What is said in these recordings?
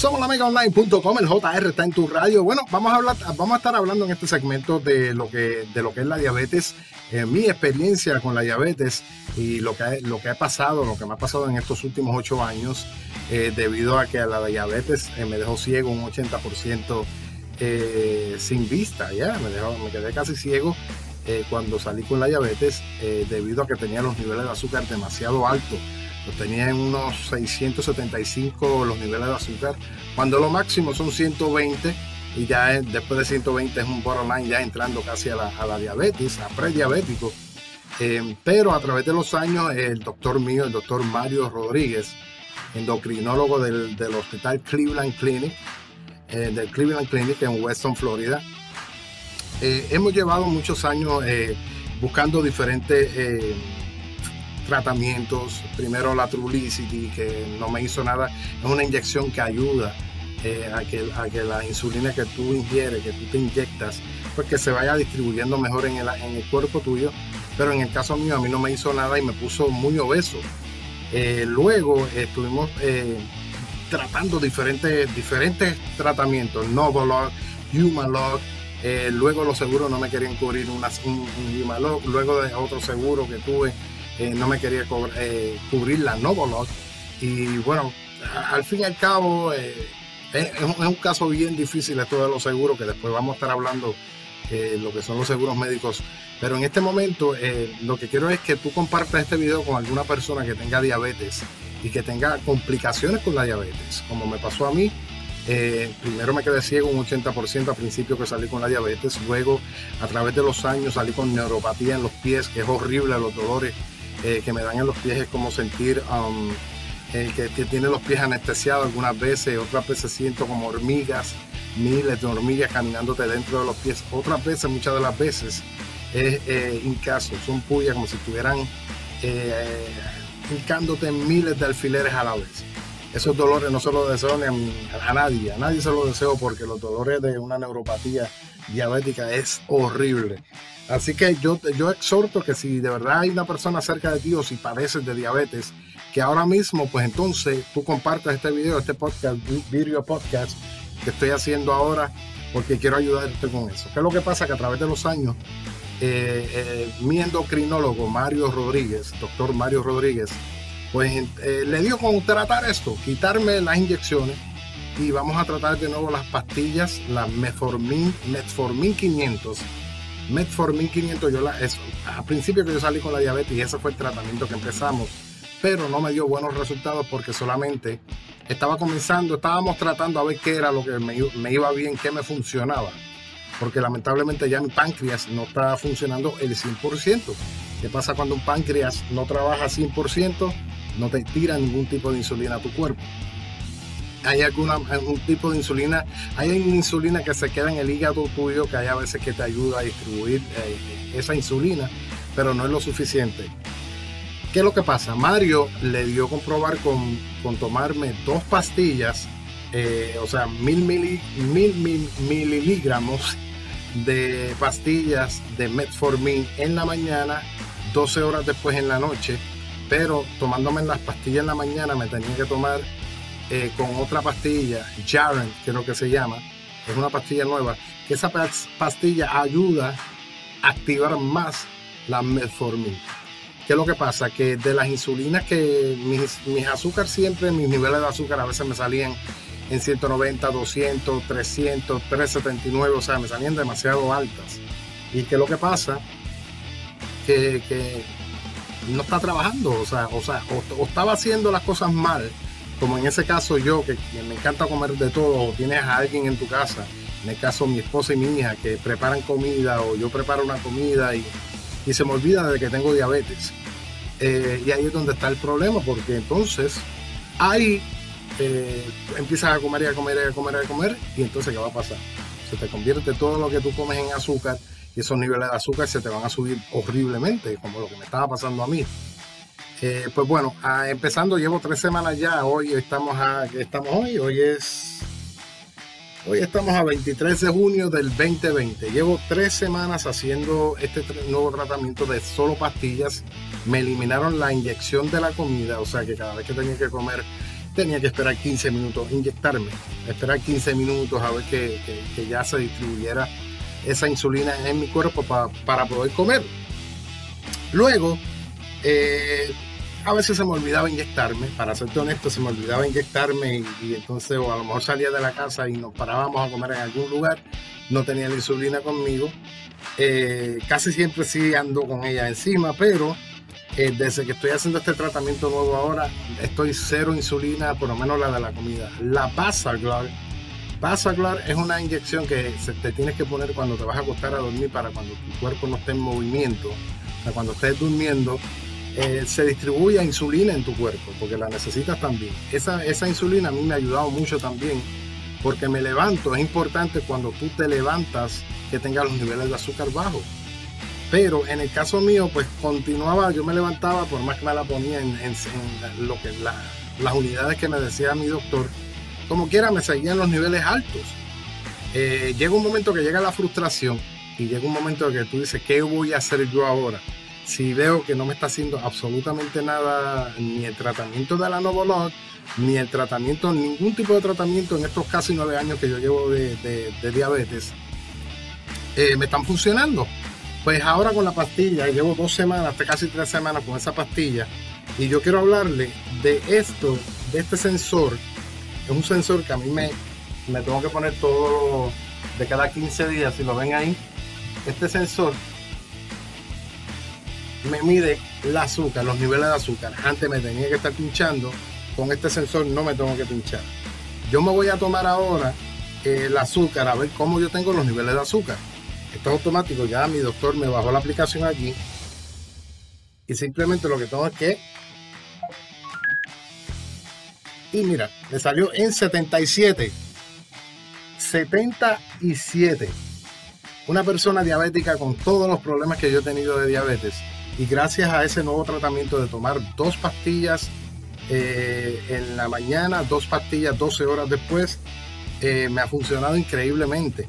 Somos la megaonline.com, el JR está en tu radio. Bueno, vamos a hablar, vamos a estar hablando en este segmento de lo que, de lo que es la diabetes, eh, mi experiencia con la diabetes y lo que, lo que ha pasado, lo que me ha pasado en estos últimos ocho años, eh, debido a que la diabetes eh, me dejó ciego un 80% sin vista, ya, me, me quedé casi ciego cuando salí con la diabetes, debido a que tenía los niveles de azúcar demasiado altos lo tenía en unos 675 los niveles de azúcar, cuando lo máximo son 120 y ya después de 120 es un borderline ya entrando casi a la, diabetes, a prediabético. Eh, pero a través de los años el doctor mío, el doctor Mario Rodríguez, endocrinólogo del, hospital Cleveland Clinic, eh, del Cleveland Clinic en Weston, Florida, eh, hemos llevado muchos años buscando diferentes tratamientos. Primero la Trulicity, que no me hizo nada. Es una inyección que ayuda eh, a, que, a que la insulina que tú ingieres, que tú te inyectas, pues que se vaya distribuyendo mejor en el, en el cuerpo tuyo. Pero en el caso mío, a mí no me hizo nada y me puso muy obeso. Eh, luego estuvimos eh, tratando diferentes, diferentes tratamientos, Novolog, Humalog, luego los seguros no me querían cubrir un, un Humalog, luego de otro seguro que tuve eh, no me quería eh, cubrir la Novolog. Y bueno, al fin y al cabo, eh, es, un, caso bien difícil esto de los seguros, que después vamos a estar hablando lo que son los seguros médicos. Pero en este momento, lo que quiero es que tú compartas este video con alguna persona que tenga diabetes y que tenga complicaciones con la diabetes, como me pasó a mí. primero me quedé ciego un 80% al principio que salí con la diabetes, luego a través de los años salí con neuropatía en los pies, que es horrible los dolores eh, que me dan en los pies es como sentir um, eh, que, tiene los pies anestesiados algunas veces, otras veces siento como hormigas, miles de hormigas caminándote dentro de los pies, otras veces, muchas de las veces, es eh, caso son puyas como si estuvieran eh, hincándote miles de alfileres a la vez. Esos dolores no se los deseo a, a nadie, a nadie se los deseo porque los dolores de una neuropatía diabética es horrible. Así que yo, yo exhorto que si de verdad hay una persona cerca de ti o si padeces de diabetes, que ahora mismo, pues entonces tú compartas este video, este podcast, video podcast que estoy haciendo ahora, porque quiero ayudarte con eso. ¿Qué es lo que pasa? Que a través de los años, eh, eh, mi endocrinólogo Mario Rodríguez, doctor Mario Rodríguez, pues eh, le dio con tratar esto, quitarme las inyecciones y vamos a tratar de nuevo las pastillas, la Metformin, Metformin 500 Metformin 500, yo la, eso, a principio que yo salí con la diabetes y ese fue el tratamiento que empezamos, pero no me dio buenos resultados porque solamente estaba comenzando, estábamos tratando a ver qué era lo que me, me iba bien, qué me funcionaba, porque lamentablemente ya mi páncreas no está funcionando el 100%. ¿Qué pasa cuando un páncreas no trabaja 100%? No te tira ningún tipo de insulina a tu cuerpo hay algún tipo de insulina, hay una insulina que se queda en el hígado tuyo que hay a veces que te ayuda a distribuir eh, esa insulina, pero no es lo suficiente. ¿Qué es lo que pasa? Mario le dio comprobar con, con tomarme dos pastillas, eh, o sea, mil, mil, mil, miligramos de pastillas de metformin en la mañana, 12 horas después en la noche, pero tomándome las pastillas en la mañana me tenía que tomar eh, con otra pastilla, Jaren, creo que se llama, es una pastilla nueva, que esa pastilla ayuda a activar más la metformin. ¿Qué es lo que pasa? Que de las insulinas que mis, mis azúcar siempre, mis niveles de azúcar a veces me salían en 190, 200, 300, 379, o sea, me salían demasiado altas. ¿Y qué es lo que pasa? Que, que no está trabajando, o sea, o, sea o estaba haciendo las cosas mal, como en ese caso yo, que, me encanta comer de todo, o tienes a alguien en tu casa, en el caso mi esposa y mi hija, que preparan comida o yo preparo una comida y, se me olvida de que tengo diabetes. Eh, y ahí es donde está el problema, porque entonces ahí eh, empiezas a comer y a comer y a comer y a comer, y entonces ¿qué va a pasar? Se te convierte todo lo que tú comes en azúcar y esos niveles de azúcar se te van a subir horriblemente, como lo que me estaba pasando a mí. Eh, pues bueno, ah, empezando, llevo tres semanas ya. Hoy estamos a, estamos hoy, hoy es, hoy estamos a 23 de junio del 2020. Llevo tres semanas haciendo este nuevo tratamiento de solo pastillas. Me eliminaron la inyección de la comida, o sea que cada vez que tenía que comer tenía que esperar 15 minutos, inyectarme, esperar 15 minutos a ver que, ya se distribuyera esa insulina en mi cuerpo para poder comer. Luego, eh, a veces se me olvidaba inyectarme, para serte honesto, se me olvidaba inyectarme y, entonces o a lo mejor salía de la casa y nos parábamos a comer en algún lugar, no tenía la insulina conmigo. Eh, casi siempre sí ando con ella encima, pero eh, desde que estoy haciendo este tratamiento nuevo ahora, estoy cero insulina, por lo menos la de la comida. La Basaglar, Basaglar es una inyección que se te tienes que poner cuando te vas a acostar a dormir para cuando tu cuerpo no esté en movimiento. O sea, cuando estés durmiendo, eh, se distribuye insulina en tu cuerpo, porque la necesitas también. Esa, esa insulina a mí me ha ayudado mucho también, porque me levanto. Es importante cuando tú te levantas que tengas los niveles de azúcar bajos pero en el caso mío, pues continuaba, yo me levantaba, por más que me la ponía en, lo que las unidades que me decía mi doctor, como quiera me seguían los niveles altos. Eh, llega un momento que llega la frustración y llega un momento que tú dices, ¿qué voy a hacer yo ahora? Si veo que no me está haciendo absolutamente nada, ni el tratamiento de la Novolog, ni el tratamiento, ningún tipo de tratamiento en estos casi nueve años que yo llevo de, diabetes, eh, me están funcionando. Pues ahora con la pastilla, llevo dos semanas, casi tres semanas con esa pastilla, y yo quiero hablarle de esto, de este sensor. Es un sensor que a mí me, me tengo que poner todo de cada 15 días, si lo ven ahí. Este sensor me mide el azúcar, los niveles de azúcar. Antes me tenía que estar pinchando, con este sensor no me tengo que pinchar. Yo me voy a tomar ahora el azúcar a ver cómo yo tengo los niveles de azúcar. Esto es automático, ya mi doctor me bajó la aplicación aquí y simplemente lo que tengo es que y mira, me salió en 77 77 una persona diabética con todos los problemas que yo he tenido de diabetes y gracias a ese nuevo tratamiento de tomar dos pastillas eh, en la mañana, dos pastillas 12 horas después, eh, me ha funcionado increíblemente.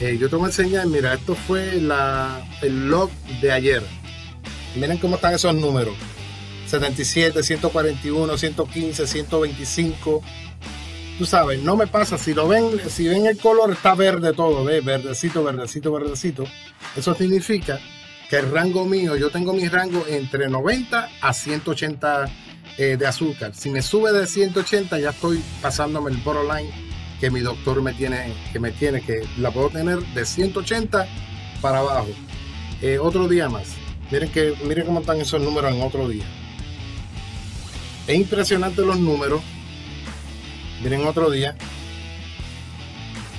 Eh, yo te voy a enseñar, mira, esto fue el log de ayer. Miren cómo están esos números. 77, 141, 115, 125. Tú sabes, no me pasa, si lo ven, si ven el color está verde todo, ¿ves? Verdecito, verdecito, verdecito. Eso significa que el rango mío, yo tengo mi rango entre 90 a 180 eh, de azúcar. Si me sube de 180 ya estoy pasándome el borderline que mi doctor me tiene, que me tiene, que la puedo tener de 180 para abajo. Eh, otro día más. Miren, que, miren cómo están esos números en otro día. Es impresionante los números. Miren otro día.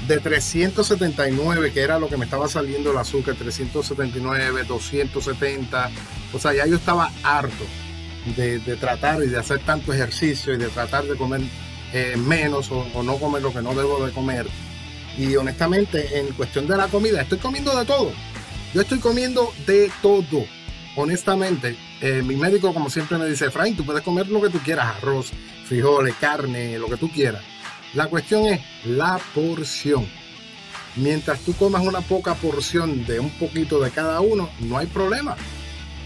De 379, que era lo que me estaba saliendo el azúcar, 379, 270. O sea, ya yo estaba harto de, tratar y de hacer tanto ejercicio y de tratar de comer eh, menos o, no comer lo que no debo de comer. Y honestamente, en cuestión de la comida, estoy comiendo de todo. Yo estoy comiendo de todo. Honestamente, eh, mi médico, como siempre, me dice: Frank, tú puedes comer lo que tú quieras: arroz, frijoles, carne, lo que tú quieras. La cuestión es la porción. Mientras tú comas una poca porción de un poquito de cada uno, no hay problema.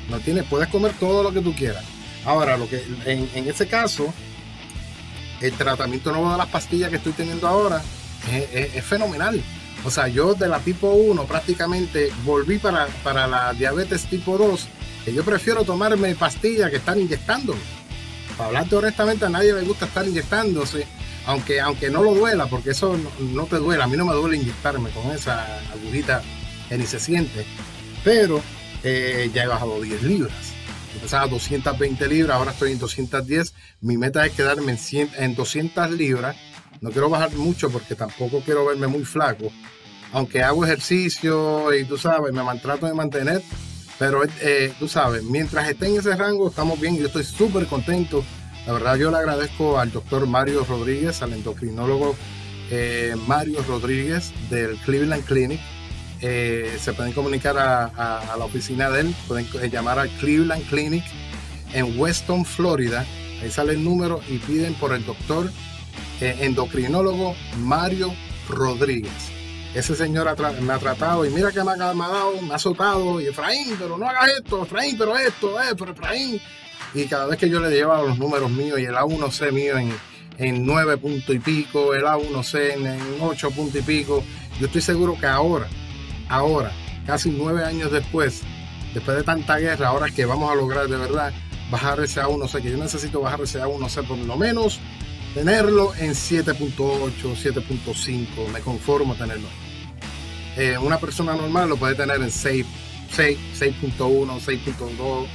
No tienes, puedes comer todo lo que tú quieras. Ahora, lo que en, en ese caso, el tratamiento nuevo de las pastillas que estoy teniendo ahora es, fenomenal. O sea, yo de la tipo 1 prácticamente volví para, para la diabetes tipo 2, que yo prefiero tomarme pastillas que están inyectando. Para hablarte honestamente, a nadie le gusta estar inyectándose, aunque, aunque no lo duela, porque eso no, te duele. A mí no me duele inyectarme con esa agujita que ni se siente. Pero eh, ya he bajado 10 libras empezaba 220 libras, ahora estoy en 210. Mi meta es quedarme en, en 200 libras. No quiero bajar mucho porque tampoco quiero verme muy flaco. Aunque hago ejercicio y tú sabes, me trato de mantener. Pero eh, tú sabes, mientras esté en ese rango, estamos bien. Yo estoy súper contento. La verdad, yo le agradezco al doctor Mario Rodríguez, al endocrinólogo eh, Mario Rodríguez del Cleveland Clinic eh, se pueden comunicar a, la oficina de él, pueden eh, llamar al Cleveland Clinic en Weston, Florida. Ahí sale el número y piden por el doctor endocrinólogo Mario Rodríguez. Ese señor me ha tratado y mira que me ha, dado, me ha azotado. Efraín, pero no hagas esto, Efraín, pero esto, eh, pero Efraín. Y cada vez que yo le llevaba los números míos y el A1C mío en, en 9 puntos y pico, el A1C en 8 puntos y pico. Yo estoy seguro que ahora, ahora, casi nueve años después, después de tanta guerra, ahora que vamos a lograr de verdad bajar ese A1C, que yo necesito bajar ese A1C por lo menos tenerlo en 7.8, 7.5, me conformo tenerlo. Eh, una persona normal lo puede tener en 6, 6, 6.1, 6.2,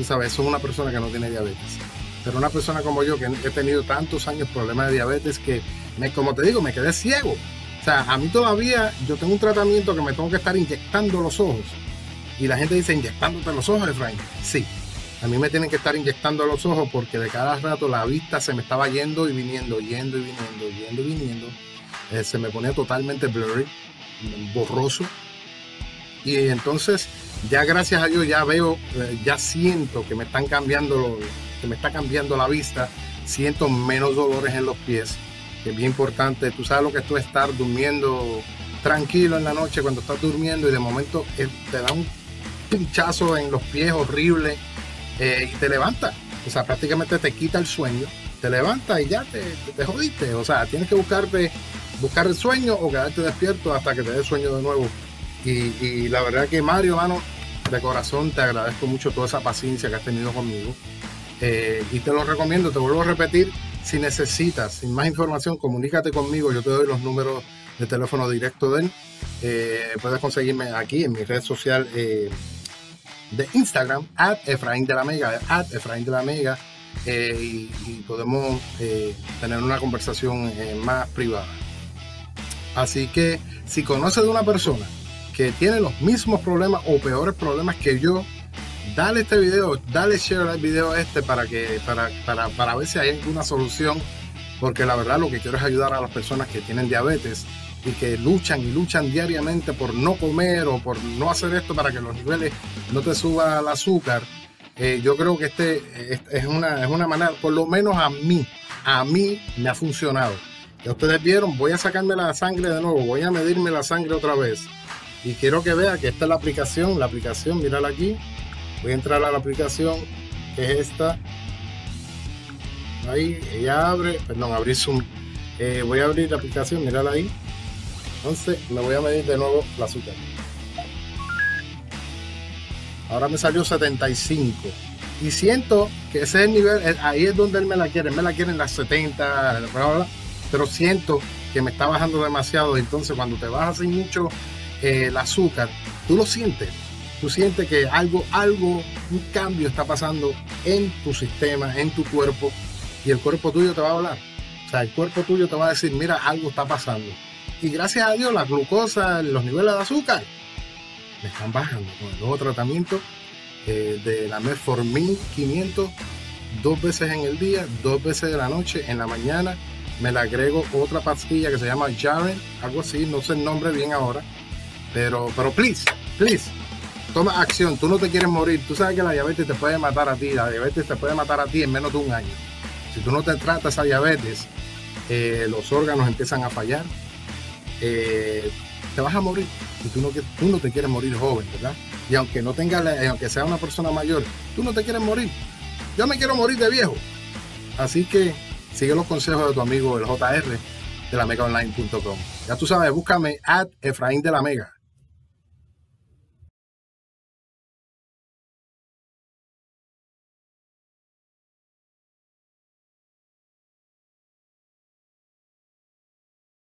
tú sabes, eso es una persona que no tiene diabetes. Pero una persona como yo, que he tenido tantos años problemas de diabetes, que, me, como te digo, me quedé ciego. O sea, a mí todavía yo tengo un tratamiento que me tengo que estar inyectando los ojos. Y la gente dice, inyectándote los ojos, Efraín. Sí, a mí me tienen que estar inyectando los ojos porque de cada rato la vista se me estaba yendo y viniendo, yendo y viniendo, yendo y viniendo. Eh, se me ponía totalmente blurry, borroso. Y entonces, ya gracias a Dios, ya veo, eh, ya siento que me están cambiando, que me está cambiando la vista. Siento menos dolores en los pies, que es bien importante. Tú sabes lo que es tú estar durmiendo tranquilo en la noche cuando estás durmiendo y de momento eh, te da un pinchazo en los pies horrible eh, y te levanta. O sea, prácticamente te quita el sueño, te levanta y ya te, te, jodiste. O sea, tienes que buscarte, buscar el sueño o quedarte despierto hasta que te dé sueño de nuevo. Y, la verdad que Mario, hermano, de corazón te agradezco mucho toda esa paciencia que has tenido conmigo. Eh, y te lo recomiendo, te vuelvo a repetir, si necesitas sin más información, comunícate conmigo, yo te doy los números de teléfono directo de él. Eh, puedes conseguirme aquí en mi red social de Instagram, at Efraín de la Mega, at Efraín de la Mega, eh, y, podemos eh, tener una conversación eh, más privada. Así que si conoces de una persona que tiene los mismos problemas o peores problemas que yo, dale este video, dale share al video este para que para, para, para ver si hay alguna solución, porque la verdad lo que quiero es ayudar a las personas que tienen diabetes y que luchan y luchan diariamente por no comer o por no hacer esto para que los niveles no te suba el azúcar, eh, yo creo que este es, una, es una manera, por lo menos a mí, a mí me ha funcionado. Ya ustedes vieron, voy a sacarme la sangre de nuevo, voy a medirme la sangre otra vez. Y quiero que vean que esta es la aplicación, la aplicación, mírala aquí. Voy a entrar a la aplicación, que es esta. Ahí, ella abre, perdón, abrir Zoom. Eh, voy a abrir la aplicación, mírala ahí. Entonces me voy a medir de nuevo la azúcar. Ahora me salió 75. Y siento que ese es el nivel, ahí es donde él me la quiere. Me la quiere en las 70, pero siento que me está bajando demasiado. Entonces cuando te bajas sin mucho eh, el azúcar, tú lo sientes. Tú sientes que algo, algo, un cambio está pasando en tu sistema, en tu cuerpo. Y el cuerpo tuyo te va a hablar. O sea, el cuerpo tuyo te va a decir, mira, algo está pasando. Y gracias a Dios la glucosa, los niveles de azúcar me están bajando con el nuevo tratamiento eh, de la Metformin 500 dos veces en el día, dos veces de la noche, en la mañana me le agrego otra pastilla que se llama Jaren, algo así, no sé el nombre bien ahora, pero, pero please, please, toma acción, tú no te quieres morir, tú sabes que la diabetes te puede matar a ti, la diabetes te puede matar a ti en menos de un año. Si tú no te tratas esa diabetes, eh, los órganos empiezan a fallar, eh, te vas a morir y tú no, tú no te quieres morir joven, ¿verdad? Y aunque no tenga, aunque sea una persona mayor, tú no te quieres morir. Yo me quiero morir de viejo. Así que sigue los consejos de tu amigo el JR de la megaonline.com. Ya tú sabes, búscame at Efraín de la Mega.